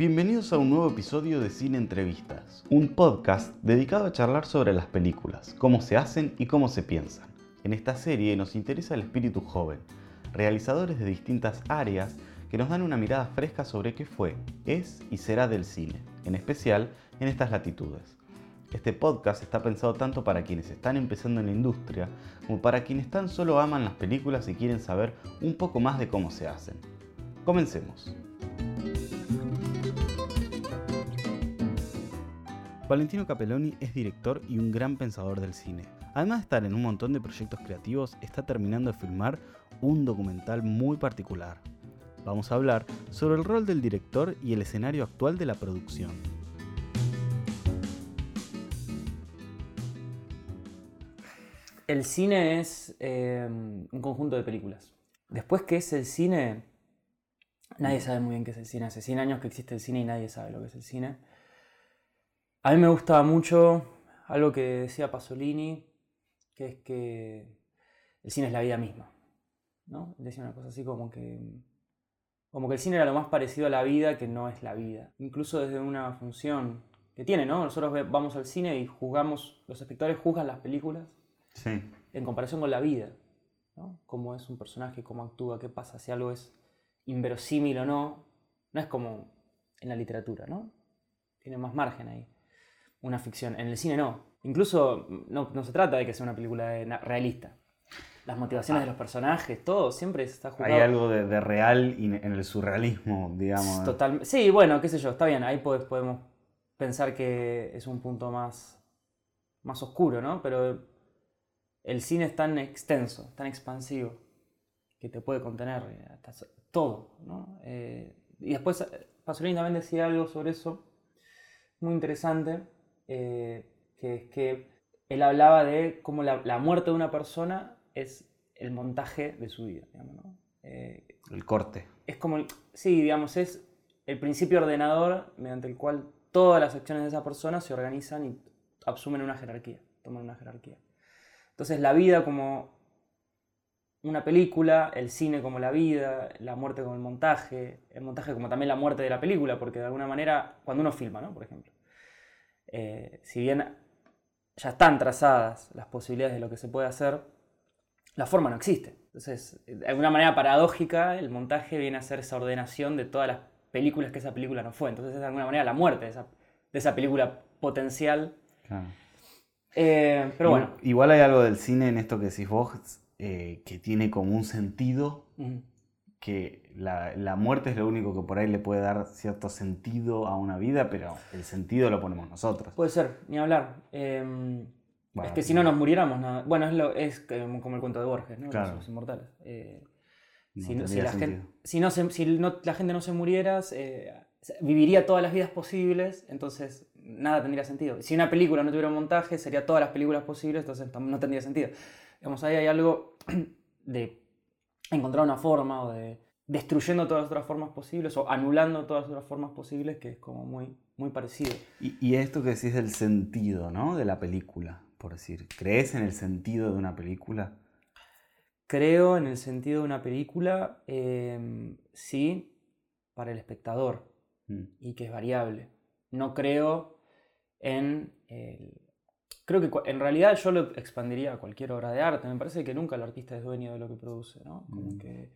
Bienvenidos a un nuevo episodio de Cine Entrevistas, un podcast dedicado a charlar sobre las películas, cómo se hacen y cómo se piensan. En esta serie nos interesa el espíritu joven, realizadores de distintas áreas que nos dan una mirada fresca sobre qué fue, es y será del cine, en especial en estas latitudes. Este podcast está pensado tanto para quienes están empezando en la industria como para quienes tan solo aman las películas y quieren saber un poco más de cómo se hacen. Comencemos. Valentino Capelloni es director y un gran pensador del cine. Además de estar en un montón de proyectos creativos, está terminando de filmar un documental muy particular. Vamos a hablar sobre el rol del director y el escenario actual de la producción. El cine es eh, un conjunto de películas. Después, ¿qué es el cine? Nadie sabe muy bien qué es el cine. Hace 100 años que existe el cine y nadie sabe lo que es el cine. A mí me gustaba mucho algo que decía Pasolini, que es que el cine es la vida misma. ¿no? Decía una cosa así como que, como que el cine era lo más parecido a la vida que no es la vida. Incluso desde una función que tiene, ¿no? Nosotros vamos al cine y juzgamos, los espectadores juzgan las películas Sí. en comparación con la vida. ¿no? Cómo es un personaje, cómo actúa, qué pasa, si algo es inverosímil o no. No es como en la literatura, ¿no? Tiene más margen ahí. Una ficción. En el cine no. Incluso no, no se trata de que sea una película realista. Las motivaciones de los personajes, todo siempre está jugado. Hay algo de, de real y en el surrealismo, digamos. Total, sí, bueno, qué sé yo, está bien, ahí po- podemos pensar que es un punto más, más oscuro, ¿no? Pero el cine es tan extenso, tan expansivo, que te puede contener eh, hasta todo, ¿no? Eh, y después eh, Pasolini también decía algo sobre eso, muy interesante, eh, que es que él hablaba de cómo la, la muerte de una persona es el montaje de su vida, digamos, ¿no? Eh, El corte. es como, el- sí, digamos, es el principio ordenador mediante el cual todas las acciones de esa persona se organizan y asumen una jerarquía, toman una jerarquía. Entonces la vida como una película, el cine como la vida, la muerte como el montaje, el montaje como también la muerte de la película, porque de alguna manera, cuando uno filma, ¿no? Por ejemplo, eh, si bien ya están trazadas las posibilidades de lo que se puede hacer, la forma no existe. Entonces, de alguna manera paradójica, el montaje viene a ser esa ordenación de todas las películas que esa película no fue. Entonces, es de alguna manera la muerte de esa, de esa película potencial. Claro. Eh, pero bueno, Igu- Igual hay algo del cine en esto que decís vos eh, que tiene como un sentido que la, la muerte es lo único que por ahí le puede dar cierto sentido a una vida, pero el sentido lo ponemos nosotros. puede ser, ni hablar. Eh, Bueno, es que si no nos muriéramos, nada. Bueno, es, lo, es como el cuento de Borges, ¿no? Claro. Los inmortales. Eh, no si, no- si la, gente, si, no se- si no- la gente no se muriera, eh, viviría todas las vidas posibles, entonces nada tendría sentido. Si una película no tuviera un montaje, sería todas las películas posibles, entonces no tendría sentido. Digamos, ahí hay algo de encontrar una forma o de destruyendo todas las otras formas posibles o anulando todas las otras formas posibles que es como muy, muy parecido. Y, y esto que decís del sentido, ¿no? De la película, por decir. ¿Crees en el sentido de una película? Creo en el sentido de una película, eh, sí, para el espectador. Mm. y que es variable. No creo en... el- Creo que en realidad yo lo expandiría a cualquier obra de arte. Me parece que nunca el artista es dueño de lo que produce, ¿no? Como Mm. que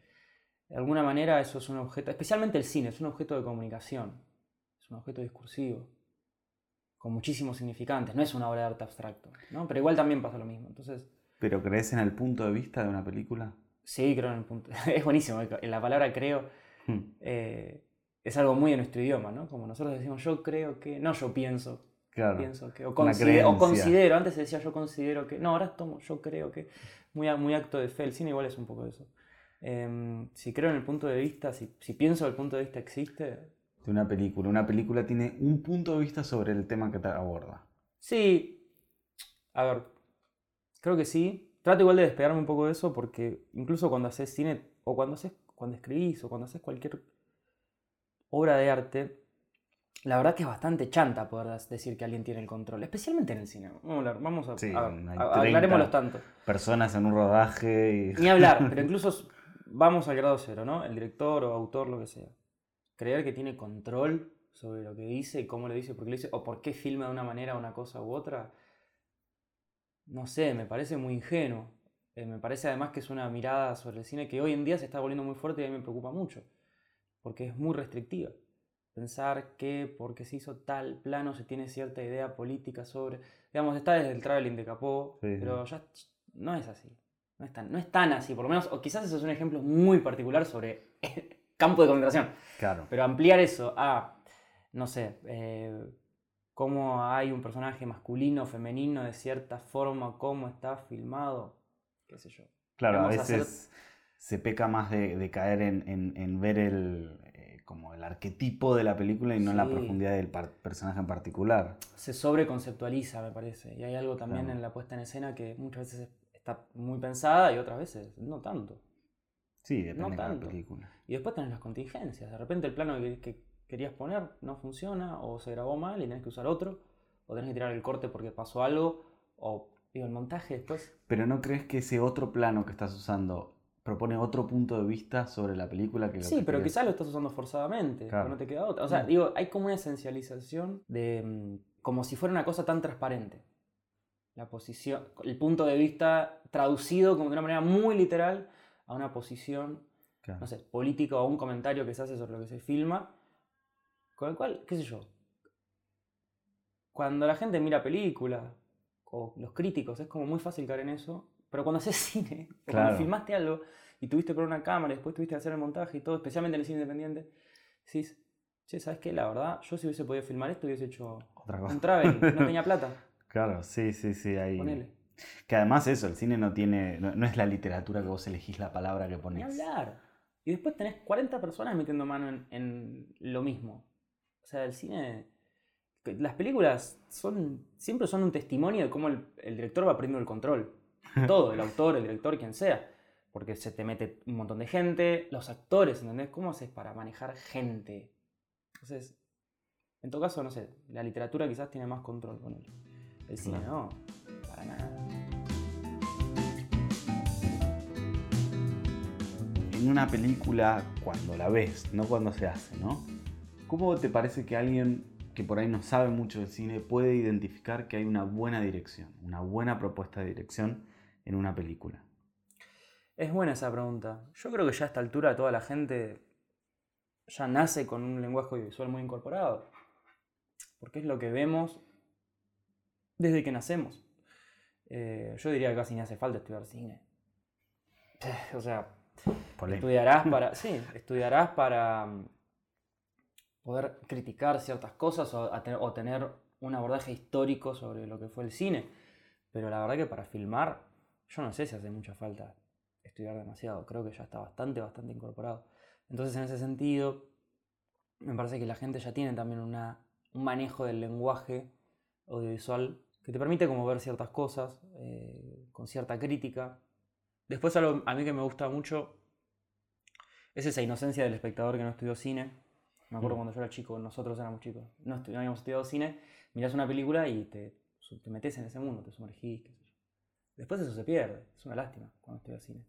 de alguna manera eso es un objeto, especialmente el cine, es un objeto de comunicación, es un objeto discursivo, con muchísimos significantes, no es una obra de arte abstracto, ¿no? Pero igual también pasa lo mismo. Entonces, ¿Pero crees en el punto de vista de una película? sí, creo en el punto... Es buenísimo, en la palabra creo Mm. eh, es algo muy de nuestro idioma, ¿no? Como nosotros decimos yo creo que, no yo pienso, Claro. pienso que, o, considero, o creencia. considero, antes decía yo considero que, no, ahora tomo yo creo que, muy, muy acto de fe, el cine igual es un poco de eso. Em, si creo en el punto de vista, si, si pienso que el punto de vista existe, De una película. Una película tiene un punto de vista sobre el tema que te aborda. sí, a ver, creo que sí. Trato igual de despegarme un poco de eso porque incluso cuando haces cine, o cuando haces, cuando escribís, o cuando haces cualquier obra de arte, la verdad que es bastante chanta poder decir que alguien tiene el control, especialmente en el cine. Vamos a hablar, vamos a, Sí, a- a- 30. aclarémoslo tanto. Personas en un rodaje y... Ni hablar, pero incluso vamos al grado cero, ¿no? El director o autor, lo que sea. Creer que tiene control sobre lo que dice y cómo lo dice, por qué lo dice, o por qué filma de una manera una cosa u otra, no sé, me parece muy ingenuo. Eh, me parece además que es una mirada sobre el cine que hoy en día se está volviendo muy fuerte y a mí me preocupa mucho, porque es muy restrictiva. Pensar que porque se hizo tal plano se tiene cierta idea política sobre... Digamos, está desde el traveling de Capó, Sí, pero ya no es así. No es, tan, no es tan así, por lo menos, o quizás eso es un ejemplo muy particular sobre campo de concentración. Claro. Pero ampliar eso a, no sé, eh, cómo hay un personaje masculino, femenino, de cierta forma, cómo está filmado, qué sé yo. Claro, a Vamos a hacer- veces se peca más de, de caer en, en- en ver el, como el arquetipo de la película y no la profundidad del personaje en particular. Se sobreconceptualiza, me parece. Y hay algo también Claro. en la puesta en escena que muchas veces está muy pensada y otras veces no tanto. Sí, depende No de tanto. película. Y después tenés las contingencias. De repente el plano que, que querías poner no funciona, o se grabó mal y tenés que usar otro, o tenés que tirar el corte porque pasó algo, o digo, el montaje después. Pero ¿no crees que ese otro plano que estás usando propone otro punto de vista sobre la película que lo Sí, que pero quizás lo estás usando forzadamente, Claro. no te queda otra. O sea, Mm. digo, hay como una esencialización de mm, como si fuera una cosa tan transparente. La posición, el punto de vista traducido como de una manera muy literal a una posición Claro. no sé, político o un comentario que se hace sobre lo que se filma, con el cual, qué sé yo, cuando la gente mira películas, o los críticos, es como muy fácil caer en eso, pero cuando haces cine, Claro. cuando filmaste algo y tuviste por una cámara y después tuviste que hacer el montaje y todo, especialmente en el cine independiente, decís, che, ¿sabes qué? La verdad, yo si hubiese podido filmar esto hubiese hecho Otra cosa. un traveling, no tenía plata, Claro, sí, sí, sí. Ahí... ponele. Que además eso, el cine no tiene, no, no es la literatura que vos elegís la palabra que Ni pones. hablar. Y después tenés 40 personas metiendo mano en, en lo mismo. O sea, el cine. Las películas son siempre son un testimonio de cómo el, el director va aprendiendo el control. Todo, el autor, el director, quien sea. Porque se te mete un montón de gente, los actores, ¿entendés? ¿Cómo haces para manejar gente? Entonces, en todo caso, no sé, la literatura quizás tiene más control con él. El cine no, para nada. En una película, cuando la ves, no cuando se hace, ¿no? ¿Cómo te parece que alguien que por ahí no sabe mucho del cine puede identificar que hay una buena dirección, una buena propuesta de dirección en una película? Es buena esa pregunta. Yo creo que ya a esta altura toda la gente ya nace con un lenguaje audiovisual muy incorporado. Porque es lo que vemos desde que nacemos. Eh, yo diría que casi ni hace falta estudiar cine. O sea, Polémico. estudiarás para. Sí, estudiarás para mm, poder criticar ciertas cosas o tener un abordaje histórico sobre lo que fue el cine. Pero la verdad que para filmar, yo no sé si hace mucha falta estudiar demasiado. Creo que ya está bastante, bastante incorporado. Entonces, en ese sentido, me parece que la gente ya tiene también una, un manejo del lenguaje audiovisual que te permite como ver ciertas cosas eh, con cierta crítica. Después algo a mí que me gusta mucho es esa inocencia del espectador que no estudió cine. Me acuerdo Mm. cuando yo era chico, nosotros éramos chicos, no, habíamos estudiado cine, mirás una película y te, te metes en ese mundo, te sumergís. Después eso se pierde, es una lástima cuando estudias cine.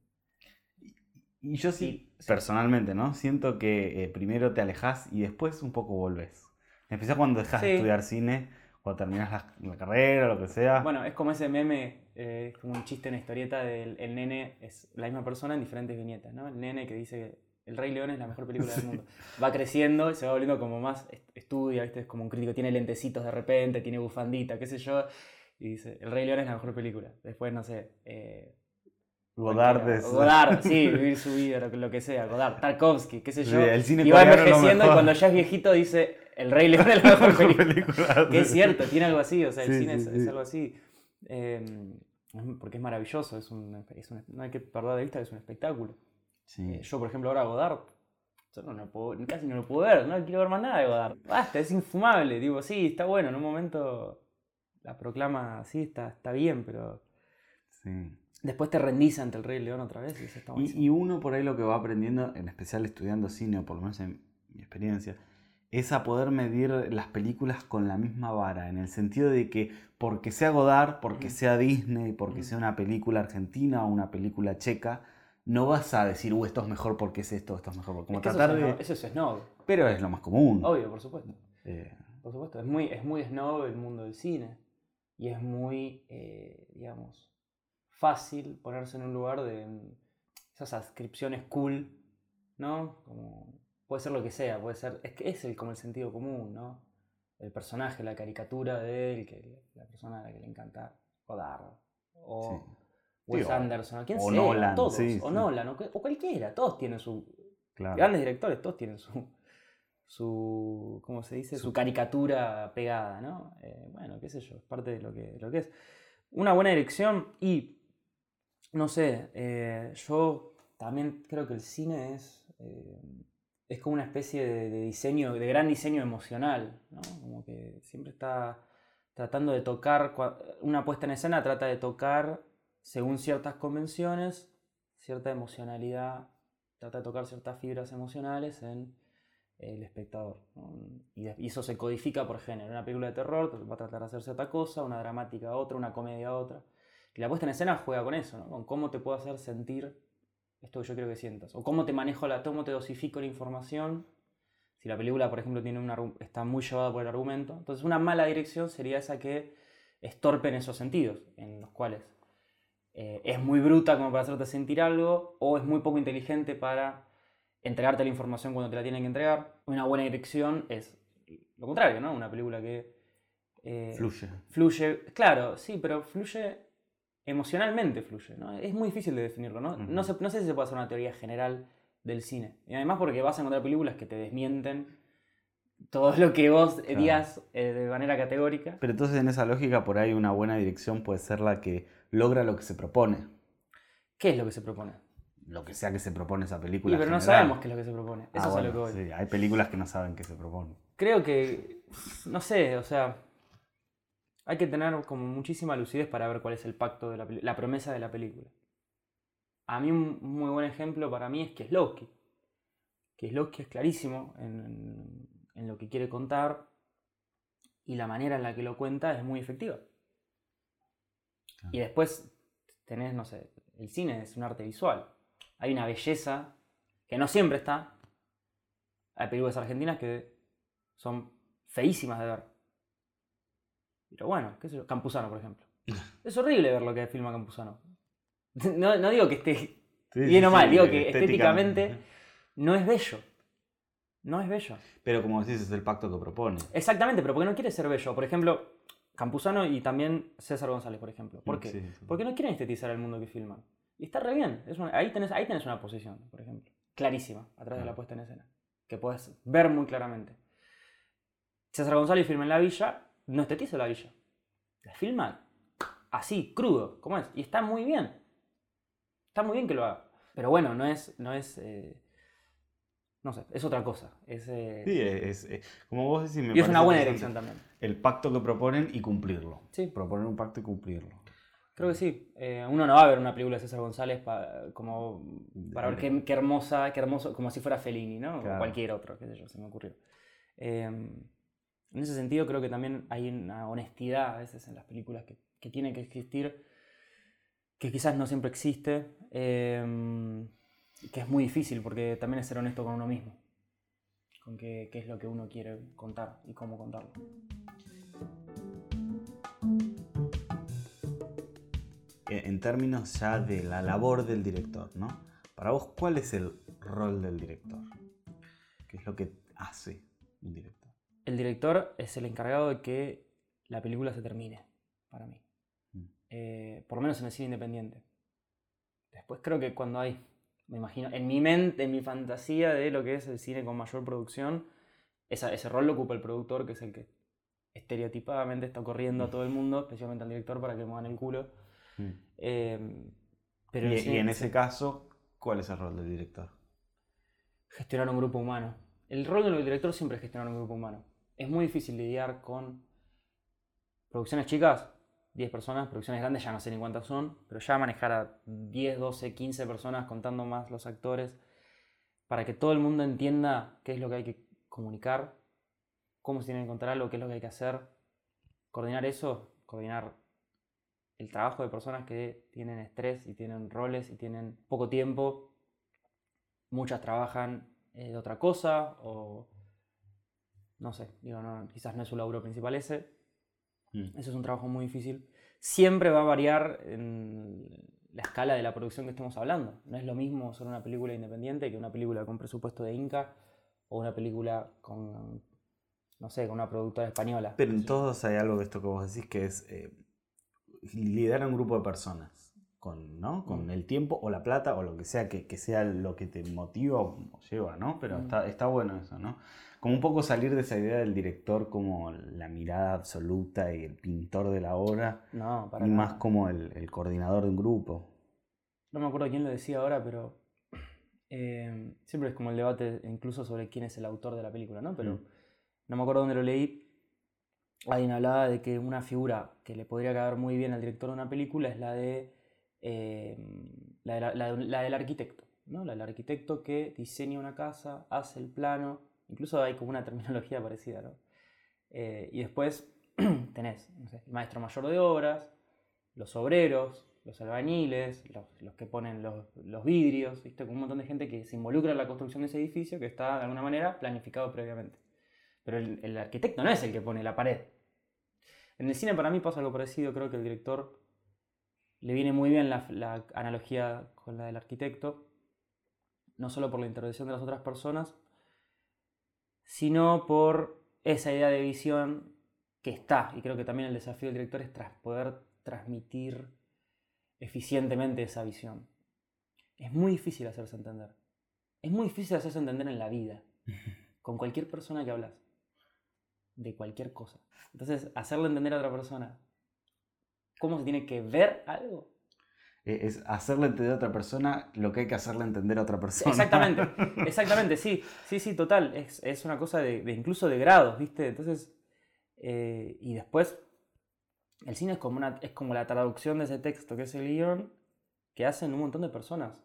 Y yo sí, sí. personalmente, ¿no? Siento que eh, primero te alejas y después un poco volvés. En especial cuando dejas de estudiar cine, cuando terminas la, la carrera o lo que sea. Bueno, es como ese meme, eh, es como un chiste, una historieta del el nene, es la misma persona en diferentes viñetas, ¿no? El nene que dice que El Rey León es la mejor película del mundo. Va creciendo y se va volviendo como más, est- estudia, ¿viste? Es como un crítico, tiene lentecitos de repente, tiene bufandita, qué sé yo, y dice, El Rey León es la mejor película. Después, no sé, eh, Godard es- Godard, sí, vivir su vida, lo que, lo que sea, Godard, Tarkovsky, qué sé Sí, yo. el cine y va envejeciendo y cuando ya es viejito dice, El Rey León es la mejor película. película. Que es cierto, tiene algo así, o sea, el Sí, cine sí, es, algo así. Eh, es- porque es maravilloso, es un, es un- no hay que perder de vista que es un espectáculo. Eh, yo, por ejemplo, ahora Godard, yo no puedo, casi no lo puedo ver, no quiero ver más nada de Godard. Basta, es infumable, digo, sí, está bueno, en un momento la proclama así, está, está bien, pero sí. después te rendís ante el Rey León otra vez y eso está. Y, y uno por ahí lo que va aprendiendo, en especial estudiando cine, o por lo menos en mi experiencia, es a poder medir las películas con la misma vara, en el sentido de que porque sea Godard, porque sea Disney, porque sea una película argentina o una película checa, no vas a decir, uh, esto es mejor porque es esto, esto es mejor porque... Como Es que eso, es de... snob, eso es snob, Pero es lo más común. obvio, por supuesto. Eh, Por supuesto, es muy, es muy snob el mundo del cine. Y es muy, eh, digamos, fácil ponerse en un lugar de mm, esas adscripciones cool, ¿no? Como, puede ser lo que sea, puede ser, es que es el, como el sentido común, ¿no? El personaje, la caricatura de él, que la persona a la que le encanta Godard, o Sí. Wes Sí, o- Anderson, o quien o sea, Nolan, todos, sí, o sí. Nolan, o, o cualquiera, todos tienen su, claro. grandes directores, todos tienen su, su ¿cómo se dice? Su, caricatura pegada, ¿no? Eh, bueno, qué sé yo, es parte de lo que, de lo que es. Una buena dirección y, no sé, eh, yo también creo que el cine es, eh, es como una especie de, de diseño, de gran diseño emocional, ¿no? Como que siempre está tratando de tocar, una puesta en escena trata de tocar según ciertas convenciones, cierta emocionalidad, trata de tocar ciertas fibras emocionales en el espectador. Y, eso se codifica por género. Una película de terror va a tratar de hacer cierta cosa, una dramática otra, una comedia otra. Y la puesta en escena juega con eso, con cómo te puedo hacer sentir esto que yo quiero que sientas. O cómo te manejo la, cómo te dosifico la información. Si la película, por ejemplo, tiene un argu- está muy llevada por el argumento. Entonces una mala dirección sería esa que estorpe en esos sentidos, en los cuales eh, es muy bruta como para hacerte sentir algo, o es muy poco inteligente para entregarte la información cuando te la tienen que entregar. Una buena dirección es lo contrario, ¿no? Una película que eh, Fluye. fluye, claro, sí, pero fluye emocionalmente, fluye, ¿no? Es muy difícil de definirlo, ¿no? Ujú. no, sé, no sé si se puede hacer una teoría general del cine. Y además porque vas a encontrar películas que te desmienten todo lo que vos Claro. digas eh, de manera categórica. Pero entonces en esa lógica por ahí una buena dirección puede ser la que logra lo que se propone. ¿Qué es lo que se propone? Lo que sea que se propone esa película. pero no sabemos qué es lo que se propone. Eso Ah, es a lo que voy. sí, hay películas que no saben qué se propone. creo que, no sé, o sea, hay que tener como muchísima lucidez para ver cuál es el pacto de la, la promesa de la película. A mí un muy buen ejemplo para mí es Kieslowski. Kieslowski es clarísimo en, en- en lo que quiere contar y la manera en la que lo cuenta es muy efectiva. Y después tenés, no sé, el cine es un arte visual. Hay una belleza que no siempre está. Hay películas argentinas que son feísimas de ver. Pero bueno, qué sé yo, Campuzano, por ejemplo. Es horrible ver lo que filma Campuzano. No, no digo que esté Sí, bien sí, o mal, sí, digo que estéticamente. estéticamente no es bello. No es bello. Pero como decís, es el pacto que propone. Exactamente, pero porque no quiere ser bello. Por ejemplo, Campuzano y también César González, por ejemplo. ¿Por Mm, qué? Porque no quieren estetizar el mundo que filman. Y está re bien. Es una- ahí, tenés, ahí tenés una posición, por ejemplo. Clarísima, a través de la puesta en escena. Que puedes ver muy claramente. César González filma en la villa, no estetiza la villa. La filma así, crudo, como es. Y está muy bien. Está muy bien que lo haga. Pero bueno, no es. No es eh, no sé, es otra cosa. Es, eh, Sí, es, es- como vos decís, me y es una buena dirección también. El pacto que proponen y cumplirlo. Sí. Proponer un pacto y cumplirlo. Creo que sí. Eh, uno no va a ver una película de César González pa- como para ver qué, qué hermosa, qué hermoso, como si fuera Fellini, ¿no? Claro. O cualquier otro, qué sé yo, se me ocurrió. Eh, en ese sentido creo que también hay una honestidad a veces en las películas que, que tiene que existir, que quizás no siempre existe, eh, que es muy difícil porque también es ser honesto con uno mismo, con qué, qué es lo que uno quiere contar y cómo contarlo. En términos ya de la labor del director, ¿no? Para vos, ¿cuál es el rol del director? ¿Qué es lo que hace un director? El director es el encargado de que la película se termine, para mí. Mm. Eh, por lo menos en el cine independiente. Después creo que cuando hay, me imagino, en mi mente, en mi fantasía de lo que es el cine con mayor producción, esa- ese rol lo ocupa el productor, que es el que estereotipadamente está corriendo a todo el mundo, especialmente al director, para que muevan el culo. Eh, pero y, y en ese caso, ¿cuál es el rol del director? gestionar un grupo humano. El rol del director siempre es gestionar un grupo humano. Es muy difícil lidiar con producciones chicas, 10 personas, producciones grandes ya no sé ni cuántas son, pero ya manejar a 10, 12, 15 personas contando más los actores, para que todo el mundo entienda qué es lo que hay que comunicar, cómo se tiene que contar algo, qué es lo que hay que hacer. Coordinar eso, coordinar el trabajo de personas que tienen estrés y tienen roles y tienen poco tiempo muchas trabajan eh, de otra cosa o no sé, digo, no, quizás no es su laburo principal ese. Mm. Eso es un trabajo muy difícil. Siempre va a variar en la escala de la producción que estemos hablando. No es lo mismo ser una película independiente que una película con presupuesto de Inca o una película con, no sé, con una productora española. Pero en todos hay algo de esto que vos decís que es eh, liderar un grupo de personas con, ¿no? con Mm. el tiempo o la plata o lo que sea que, que sea lo que te motiva o lleva, ¿no? Pero Mm. está, está bueno eso, ¿no? Como un poco salir de esa idea del director como la mirada absoluta y el pintor de la obra No, para y nada. más como el, el coordinador de un grupo. No me acuerdo quién lo decía ahora, pero eh, siempre es como el debate incluso sobre quién es el autor de la película, ¿no? Pero Mm. no me acuerdo dónde lo leí. Alguien hablaba de que una figura que le podría caer muy bien al director de una película es la de eh, la, de la- la de- la del arquitecto, ¿no? La del arquitecto que diseña una casa, hace el plano, incluso hay como una terminología parecida, ¿no? Eh, y después tenés el maestro mayor de obras, los obreros, los albañiles, los, los que ponen los, los vidrios, ¿viste? Como un montón de gente que se involucra en la construcción de ese edificio que está de alguna manera planificado previamente. Pero el, el arquitecto no es el que pone la pared. En el cine para mí pasa algo parecido, creo que el director le viene muy bien la, la analogía con la del arquitecto, no solo por la intervención de las otras personas, sino por esa idea de visión que está. Y creo que también el desafío del director es tras poder transmitir eficientemente esa visión. Es muy difícil hacerse entender. Es muy difícil hacerse entender en la vida, con cualquier persona que hablas, de cualquier cosa. Entonces, hacerle entender a otra persona cómo se tiene que ver algo. Eh, Es hacerle entender a otra persona lo que hay que hacerle entender a otra persona. Exactamente, exactamente, sí, sí, sí, total. Es, es una cosa de, de incluso de grados, ¿viste? Entonces, eh, y después, el cine es como, una, es como la traducción de ese texto que es el guion que hacen un montón de personas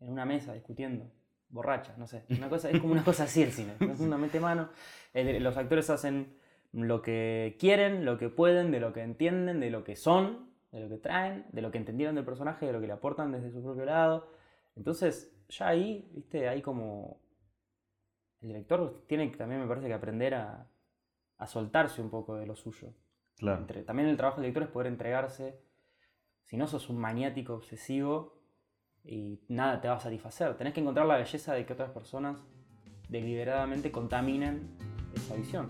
en una mesa discutiendo, borrachas, no sé. Una cosa, es como una cosa así el cine. Es una mete mano. El- los actores hacen lo que quieren, lo que pueden, de lo que entienden, de lo que son, de lo que traen, de lo que entendieron del personaje, de lo que le aportan desde su propio lado. Entonces, ya ahí, viste, hay como. El director tiene también, me parece que aprender a, a soltarse un poco de lo suyo. Claro. Entre- también el trabajo del director es poder entregarse. Si no sos un maniático obsesivo y nada te va a satisfacer. Tenés que encontrar la belleza de que otras personas deliberadamente contaminen esa visión.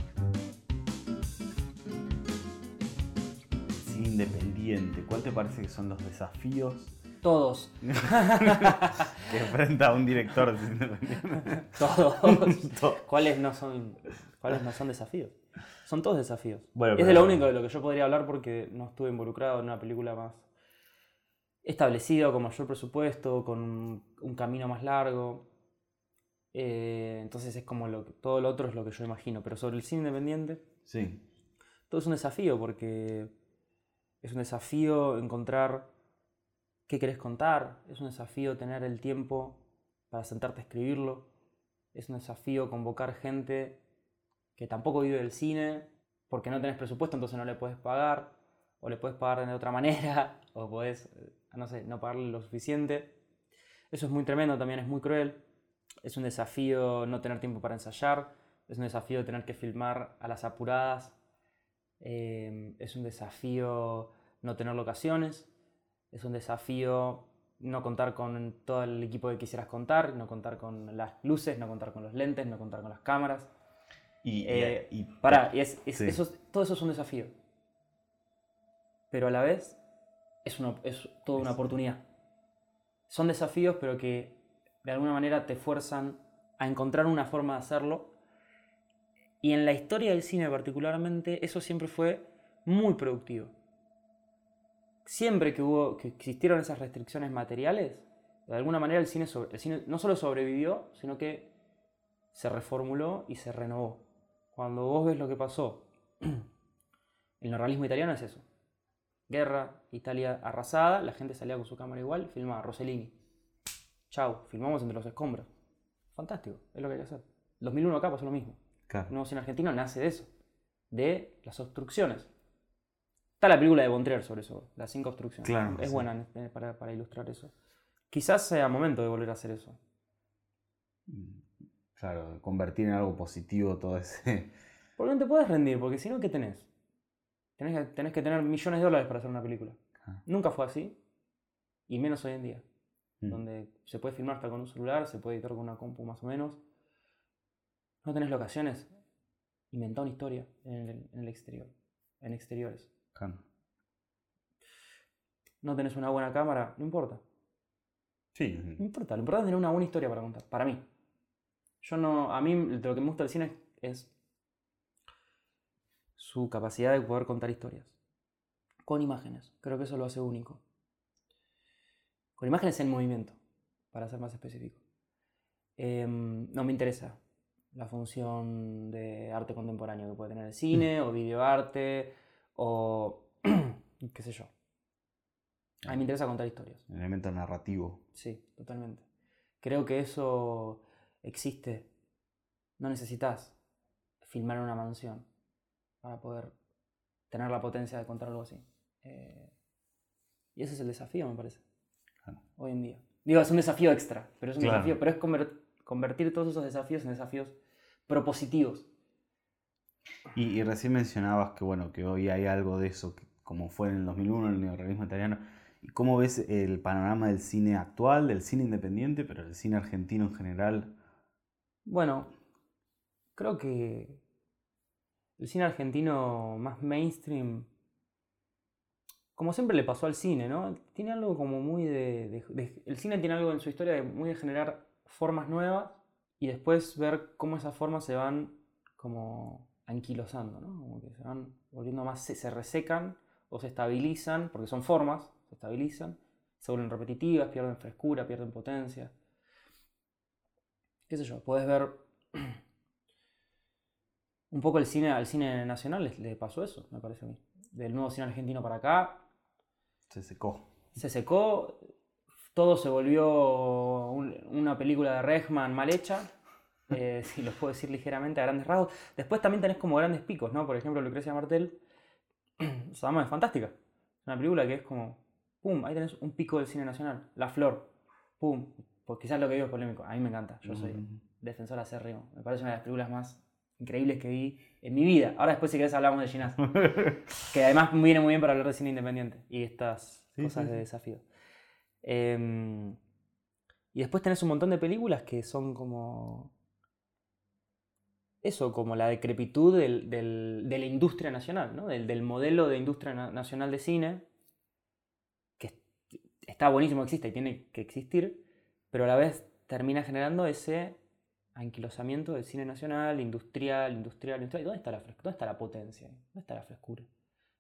Cine independiente, ¿cuál te parece que son los desafíos Todos, que enfrenta un director independiente? todos. Todo. ¿Cuáles no son, cuáles no son desafíos? Son todos desafíos. Bueno, es de lo único de lo que yo podría hablar porque no estuve involucrado en una película más establecida, con mayor presupuesto, con un, un camino más largo. Eh, entonces es como lo que- todo lo otro es lo que yo imagino. Pero sobre el cine independiente, Sí. todo es un desafío porque es un desafío encontrar qué querés contar, es un desafío tener el tiempo para sentarte a escribirlo, es un desafío convocar gente que tampoco vive del cine porque no tenés presupuesto, entonces no le puedes pagar, o le puedes pagar de otra manera, o podés, eh, no sé, no pagarle lo suficiente. Eso es muy tremendo, también es muy cruel. Es un desafío no tener tiempo para ensayar, es un desafío tener que filmar a las apuradas, eh, es un desafío no tener locaciones, es un desafío no contar con todo el equipo que quisieras contar, no contar con las luces, no contar con los lentes, no contar con las cámaras. Y, y- Eh, y- Pará, y es, es- Sí. eso, es- todo eso es un desafío. Pero a la vez es, una, es toda una oportunidad. Son desafíos, pero que de alguna manera te fuerzan a encontrar una forma de hacerlo. Y en la historia del cine particularmente, eso siempre fue muy productivo. Siempre que, hubo, que existieron esas restricciones materiales, de alguna manera el cine, sobre- el cine no solo sobrevivió, sino que se reformuló y se renovó. Cuando vos ves lo que pasó, el neorrealismo italiano es eso. Guerra, Italia arrasada, la gente salía con su cámara igual, filmaba Rossellini. Chau, filmamos entre los escombros. Fantástico, es lo que hay que hacer. 2001 acá pasó lo mismo. claro. Nuevo cine argentino nace de eso, de las obstrucciones. Está la película de Bontrier sobre eso, las cinco obstrucciones. Claro, es sí. buena eh, para, para ilustrar eso. Quizás sea momento de volver a hacer eso. Claro, convertir en algo positivo todo ese... Porque no te puedes rendir, porque si no, ¿qué tenés? Tenés que, tenés que tener millones de dólares para hacer una película. Ah. Nunca fue así, y menos hoy en día, Mm. donde se puede filmar hasta con un celular, se puede editar con una compu más o menos. No tenés locaciones, inventá una historia en el, en el exterior, en exteriores. No tenés una buena cámara, no importa. Sí, No importa, lo importante es tener una buena historia para contar, para mí. Yo no, a mí lo que me gusta del cine es su capacidad de poder contar historias. Con imágenes, creo que eso lo hace único. Con imágenes en movimiento, para ser más específico. Em, no me interesa la función de arte contemporáneo que puede tener el cine, o videoarte, o qué sé yo. A mí me interesa contar historias. el elemento narrativo. Sí, totalmente. Creo que eso existe. No necesitas filmar una mansión para poder tener la potencia de contar algo así. Eh, y ese es el desafío, me parece, Claro. hoy en día. Digo, es un desafío extra, pero es un Claro. desafío, pero es conver- convertir todos esos desafíos en desafíos propositivos. Y, y recién mencionabas que bueno, que hoy hay algo de eso, que- como fue en el 2001 el neorrealismo italiano. ¿Y cómo ves el panorama del cine actual, del cine independiente, pero del cine argentino en general? Bueno, creo que el cine argentino más mainstream, como siempre le pasó al cine, ¿no? Tiene algo como muy de, El cine tiene algo en su historia de muy de generar formas nuevas y después ver cómo esas formas se van como anquilosando, ¿no? Como que se van volviendo más, se, se resecan o se estabilizan, porque son formas, se estabilizan, se vuelven repetitivas, pierden frescura, pierden potencia qué sé yo, puedes ver un poco el cine, al cine nacional le, pasó eso, me parece a mí. Del nuevo cine argentino para acá, Se secó. se secó, todo se volvió un- una película de Regman mal hecha, eh, si lo puedo decir ligeramente a grandes rasgos. Después también tenés como grandes picos, ¿no? Por ejemplo, Lucrecia Martel, Sadama es fantástica. Una película que es como, pum, ahí tenés un pico del cine nacional. La Flor, pum, pues quizás lo que digo es polémico, a mí me encanta, yo soy Mm. defensor acérrimo. Me parece una de las películas más increíbles que vi en mi vida. Ahora después si querés hablamos de Ginás. que además viene muy bien para hablar de cine independiente y estas Sí, cosas sí, de desafío. Em, y después tenés un montón de películas que son como... Eso, como la decrepitud del- del- de la industria nacional, ¿no? del, del modelo de industria na- nacional de cine, que est- está buenísimo, existe y tiene que existir, pero a la vez termina generando ese anquilosamiento del cine nacional, industrial, industrial, industrial. ¿Y ¿Dónde está la, dónde está la potencia? ¿Dónde está la frescura?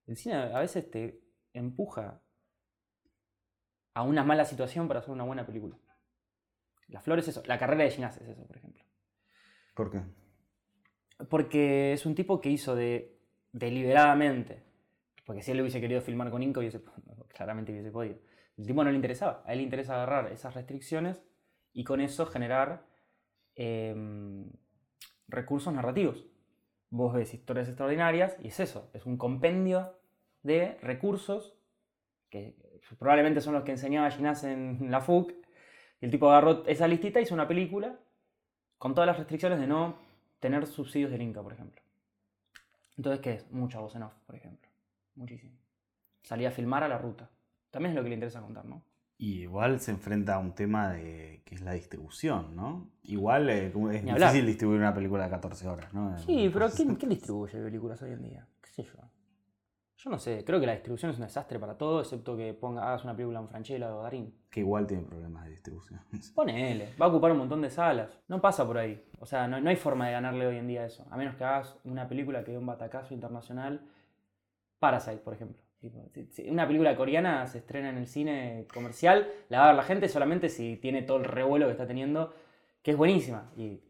El cine a veces te empuja a una mala situación para hacer una buena película. La flor es eso, la carrera de Ginás es eso, por ejemplo. ¿Por qué? Porque es un tipo que hizo de deliberadamente. Porque si él hubiese querido filmar con Inca, hubiese, claramente hubiese podido. El tipo no le interesaba. A él le interesa agarrar esas restricciones y con eso generar em, recursos narrativos. Vos ves historias extraordinarias y es eso, es un compendio de recursos que probablemente son los que enseñaba Ginás en la FUC. Y el tipo agarró esa listita y hizo una película con todas las restricciones de no tener subsidios del Inca, por ejemplo. Entonces, ¿qué es? Mucha voz en off, por ejemplo. Muchísimo. Salía a filmar a la ruta. También es lo que le interesa contar, ¿no? Y igual se enfrenta a un tema de que es la distribución, ¿no? Igual eh, es Ni hablar. difícil distribuir una película de 14 horas, ¿no? Sí, pero ¿quién, quién distribuye películas hoy en día? ¿Qué sé yo? Yo no sé, creo que la distribución es un desastre para todo, excepto que ponga, hagas una película en Franchella o Darín. Que igual tiene problemas de distribución. Ponele, va a ocupar un montón de salas. No pasa por ahí. O sea, no, no hay forma de ganarle hoy en día eso. A menos que hagas una película que dé un batacazo internacional. Parasite, por ejemplo. Una película coreana se estrena en el cine comercial, la va a ver la gente solamente si tiene todo el revuelo que está teniendo, que es buenísima. Y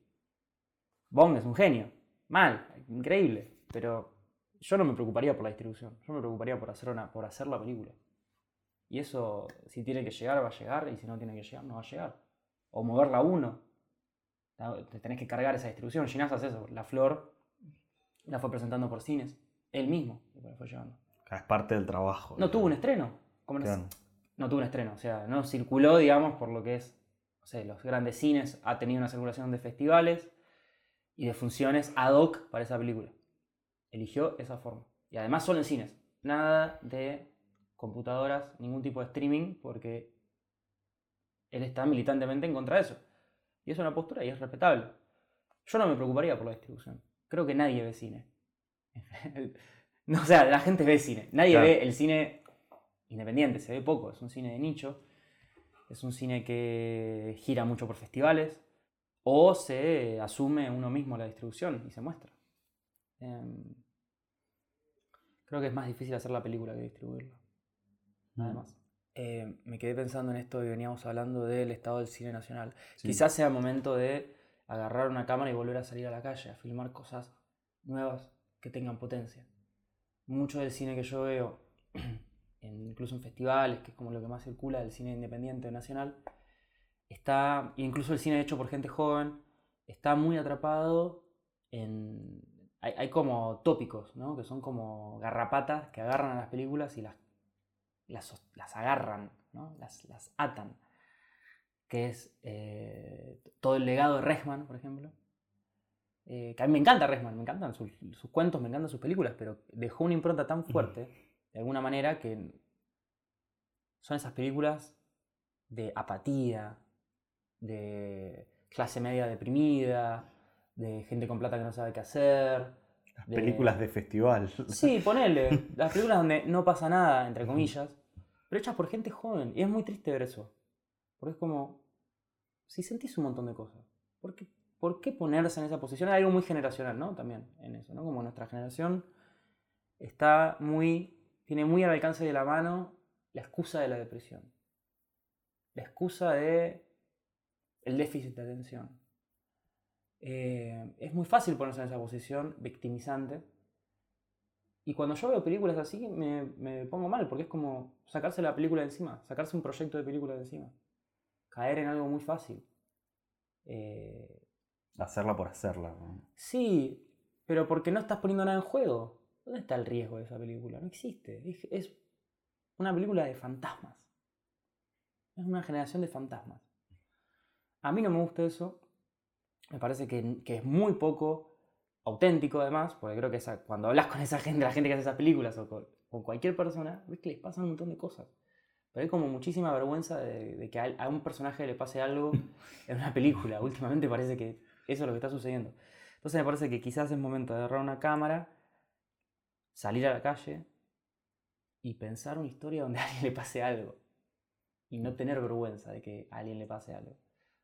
Bong es un genio. Mal, increíble. Pero yo no me preocuparía por la distribución. Yo me preocuparía por hacer, una, por hacer la película. Y eso, si tiene que llegar, va a llegar. Y si no tiene que llegar, no va a llegar. O moverla uno. Te tenés que cargar esa distribución. Ginás hace eso. La flor la fue presentando por cines. Él mismo la fue llevando. Es parte del trabajo. No tuvo un estreno. ¿Cómo no- no tuvo un estreno. O sea, no circuló, digamos, por lo que es, no sé, los grandes cines. Ha tenido una circulación de festivales. y de funciones ad hoc para esa película. Eligió esa forma. Y además solo en cines. Nada de computadoras, ningún tipo de streaming, porque él está militantemente en contra de eso. Y es una postura y es respetable. Yo no me preocuparía por la distribución. Creo que nadie ve cine. no, o sea, la gente ve cine. Nadie Claro. ve el cine independiente, se ve poco. Es un cine de nicho. Es un cine que gira mucho por festivales. O se asume uno mismo la distribución y se muestra. Em, creo que es más difícil hacer la película que distribuirla. Además. Eh, me quedé pensando en esto y veníamos hablando del estado del cine nacional. Sí. Quizás sea momento de agarrar una cámara y volver a salir a la calle, a filmar cosas nuevas que tengan potencia. Mucho del cine que yo veo, incluso en festivales, que es como lo que más circula del cine independiente nacional, está, incluso el cine hecho por gente joven, está muy atrapado en... Hay, como tópicos, ¿no? Que son como garrapatas que agarran a las películas y las, las, agarran, ¿no? Las, las atan. Que es eh, todo el legado de Resman, por ejemplo. Eh, que a mí me encanta Resman, me encantan sus, sus cuentos, me encantan sus películas, pero dejó una impronta tan fuerte, de alguna manera, que son esas películas de apatía, de clase media deprimida, de gente con plata que no sabe qué hacer. Las de- películas de festival. Sí, ponele. Las películas donde no pasa nada, entre comillas, pero hechas por gente joven. Y es muy triste ver eso. Porque es como, si sentís un montón de cosas, ¿por qué, por qué ponerse en esa posición? Hay algo muy generacional, ¿no? También en eso, ¿no? Como nuestra generación está muy, tiene muy al alcance de la mano la excusa de la depresión. La excusa de el déficit de atención. Eh, es muy fácil ponerse en esa posición victimizante. Y cuando yo veo películas así, me, me pongo mal, porque es como sacarse la película de encima, sacarse un proyecto de película de encima. Caer en algo muy fácil. Eh, Hacerla por hacerla. sí, pero porque no estás poniendo nada en juego. ¿Dónde está el riesgo de esa película? No existe. Es, una película de fantasmas. Es una generación de fantasmas. A mí no me gusta eso. Me parece que, que es muy poco auténtico además, porque creo que cuando hablas con esa gente, la gente que hace esas películas o con, cualquier persona, ves que les pasan un montón de cosas. Pero hay como muchísima vergüenza de, que a un personaje le pase algo en una película. Últimamente parece que eso es lo que está sucediendo. Entonces me parece que quizás es momento de agarrar una cámara, salir a la calle y pensar una historia donde a alguien le pase algo. Y no tener vergüenza de que a alguien le pase algo.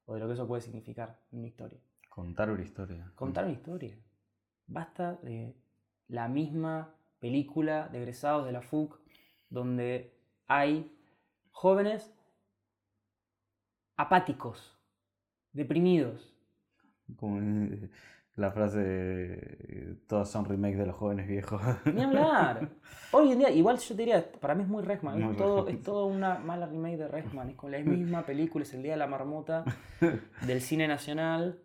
O de lo que eso puede significar en una historia. Contar una historia. Contar una historia. Basta de la misma película de egresados de la FUC donde hay jóvenes apáticos, deprimidos. Como eh, la frase, todos son remake de los jóvenes viejos. Ni hablar. Hoy en día, igual yo te diría, para mí es muy Resman. Es todo, es todo una mala remake de Resman. Es con la misma película, es el Día de la Marmota del cine nacional.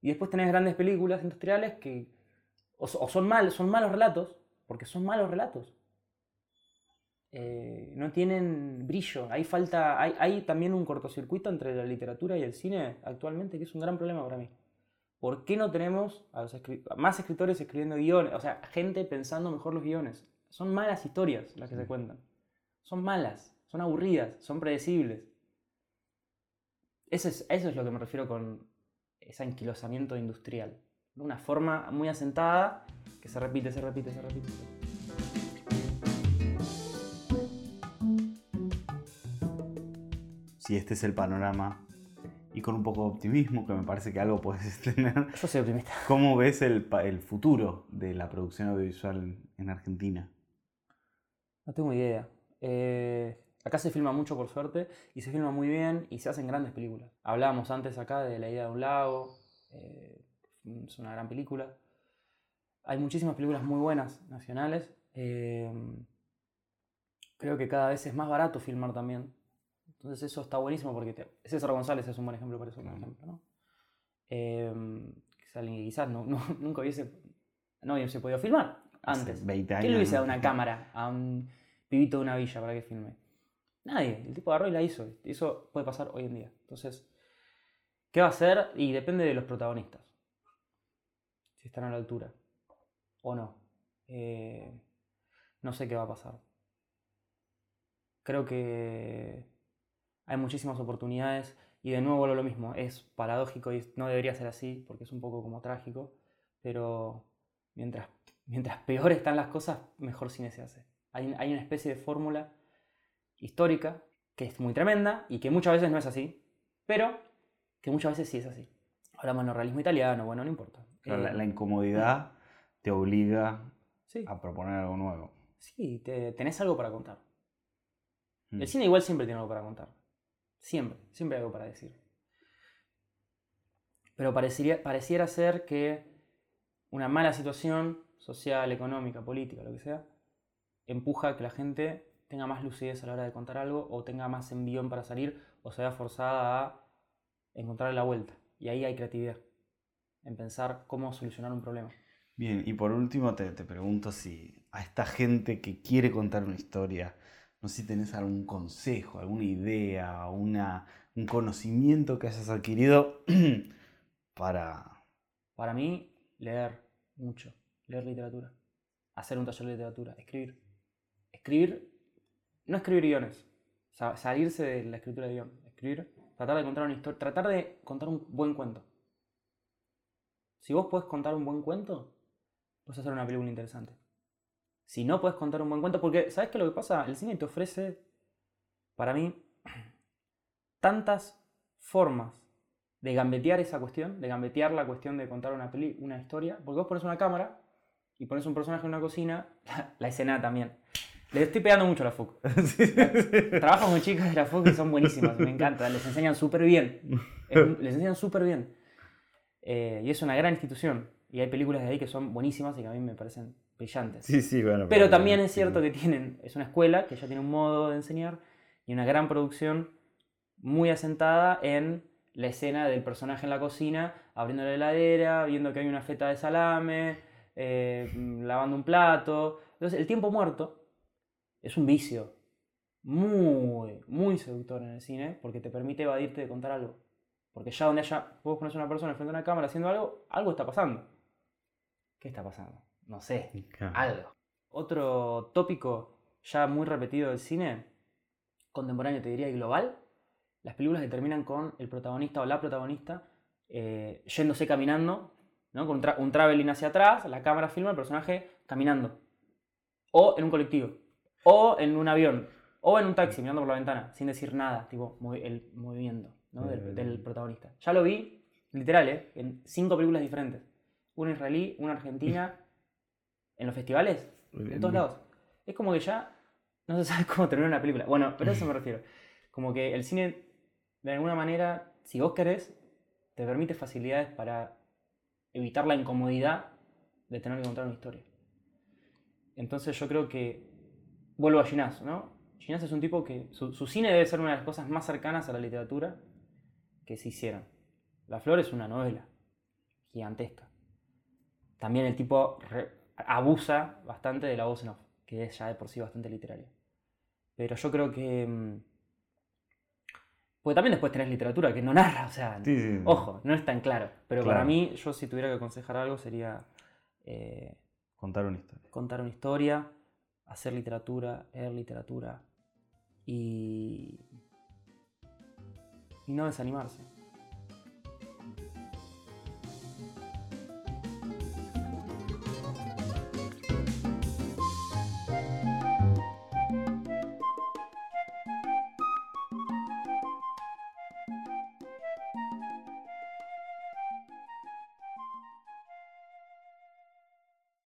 Y después tenés grandes películas industriales que o son, mal, son malos relatos, porque son malos relatos. Eh, no tienen brillo. Hay, falta, hay, hay también un cortocircuito entre la literatura y el cine actualmente, que es un gran problema para mí. ¿Por qué no tenemos a los escri- a más escritores escribiendo guiones? O sea, gente pensando mejor los guiones. Son malas historias las que se cuentan. Son malas, son aburridas, son predecibles. Eso es, eso es lo que me refiero con ese anquilosamiento industrial. Una forma muy asentada que se repite, se repite. se repite. Si este es el panorama, y con un poco de optimismo, que me parece que algo puedes tener, Yo soy optimista. ¿cómo ves el, futuro de la producción audiovisual en Argentina? No tengo idea. Eh, acá se filma mucho por suerte y se filma muy bien y se hacen grandes películas. Hablábamos antes acá de La idea de un lago, eh, es una gran película. Hay muchísimas películas muy buenas nacionales. eh, creo que cada vez es más barato filmar también. Entonces eso está buenísimo porque te- César González es un buen ejemplo para eso, por ejemplo. ¿no? Eh, que es alguien que quizás no, no- nunca hubiese, no hubiese podido filmar Hace antes. 20 años. ¿Quién le hubiese dado una cámara a un pibito de una villa para que filme? Nadie. El tipo agarró y la hizo. Y eso puede pasar hoy en día. Entonces, ¿qué va a hacer? Y depende de los protagonistas. si están a la altura o no. Eh, no sé qué va a pasar. Creo que hay muchísimas oportunidades y de nuevo lo mismo, es paradójico y no debería ser así porque es un poco como trágico, pero mientras, mientras peor están las cosas, mejor cine se hace. Hay, hay una especie de fórmula histórica que es muy tremenda y que muchas veces no es así, pero que muchas veces sí es así. Hablamos del realismo italiano, bueno, no importa. la, Eh, la incomodidad te obliga sí, a proponer algo nuevo. sí te- tenés algo para contar. Mm. El cine igual siempre tiene algo para contar. Siempre, siempre hay algo para decir. Pero parecería, pareciera ser que una mala situación social, económica, política, lo que sea, empuja a que la gente tenga más lucidez a la hora de contar algo o tenga más envión para salir o se vea forzada a encontrar la vuelta. Y ahí hay creatividad, en pensar cómo solucionar un problema. Bien, y por último te, te pregunto si a esta gente que quiere contar una historia, no sé si tenés algún consejo, alguna idea, una, un conocimiento que hayas adquirido para... Para mí, leer mucho, leer literatura, hacer un taller de literatura, escribir. Escribir, no escribir guiones, sa- salirse de la escritura de guion, escribir, tratar de contar una historia, tratar de contar un buen cuento. Si vos podés contar un buen cuento, puedes hacer una película interesante. Si no puedes contar un buen cuento, porque ¿sabes qué lo que pasa? El cine te ofrece, para mí, tantas formas de gambetear esa cuestión, de gambetear la cuestión de contar una, peli- una historia, porque vos pones una cámara y pones un personaje en una cocina, la, escena también. Le estoy pegando mucho a la FUC. Trabajo con chicas de la FUC y son buenísimas, me encanta, les enseñan súper bien. Es- les enseñan súper bien. Eh, y es una gran institución. Y hay películas de ahí que son buenísimas y que a mí me parecen brillantes. Sí, sí, bueno. Pero también es cierto que tienen, es una escuela que ya tiene un modo de enseñar y una gran producción muy asentada en la escena del personaje en la cocina, abriendo la heladera, viendo que hay una feta de salame, eh, lavando un plato. Entonces, el tiempo muerto es un vicio muy, muy seductor en el cine porque te permite evadirte de contar algo. Porque ya donde haya, vos pones a una persona frente a una cámara haciendo algo, algo está pasando. ¿Qué está pasando? No sé algo. Otro tópico ya muy repetido del cine, contemporáneo te diría y global, las películas que terminan con el protagonista o la protagonista eh, yéndose caminando, ¿no? con un, tra- un traveling hacia atrás, la cámara filma el personaje caminando, o en un colectivo, o en un avión, o en un taxi mirando por la ventana, sin decir nada, tipo movi- el movimiento ¿no? del, del protagonista. Ya lo vi, literal, ¿eh? en cinco películas diferentes. Una israelí, una argentina, en los festivales, en todos lados. Es como que ya no se sabe cómo terminar una película. Bueno, pero a eso me refiero. Como que el cine, de alguna manera, si vos querés, te permite facilidades para evitar la incomodidad de tener que contar una historia. Entonces yo creo que vuelvo a Ginás, ¿no? Ginás es un tipo que su, su cine debe ser una de las cosas más cercanas a la literatura que se hicieron. La Flor es una novela gigantesca. También el tipo re- abusa bastante de la voz en off, que es ya de por sí bastante literaria. Pero yo creo que... mm, Porque también después tenés literatura que no narra, o sea, Sí, sí. ojo, no es tan claro. Pero para Claro. mí, yo si tuviera que aconsejar algo sería eh, Contar una historia. contar una historia, hacer literatura, leer literatura y, y no desanimarse.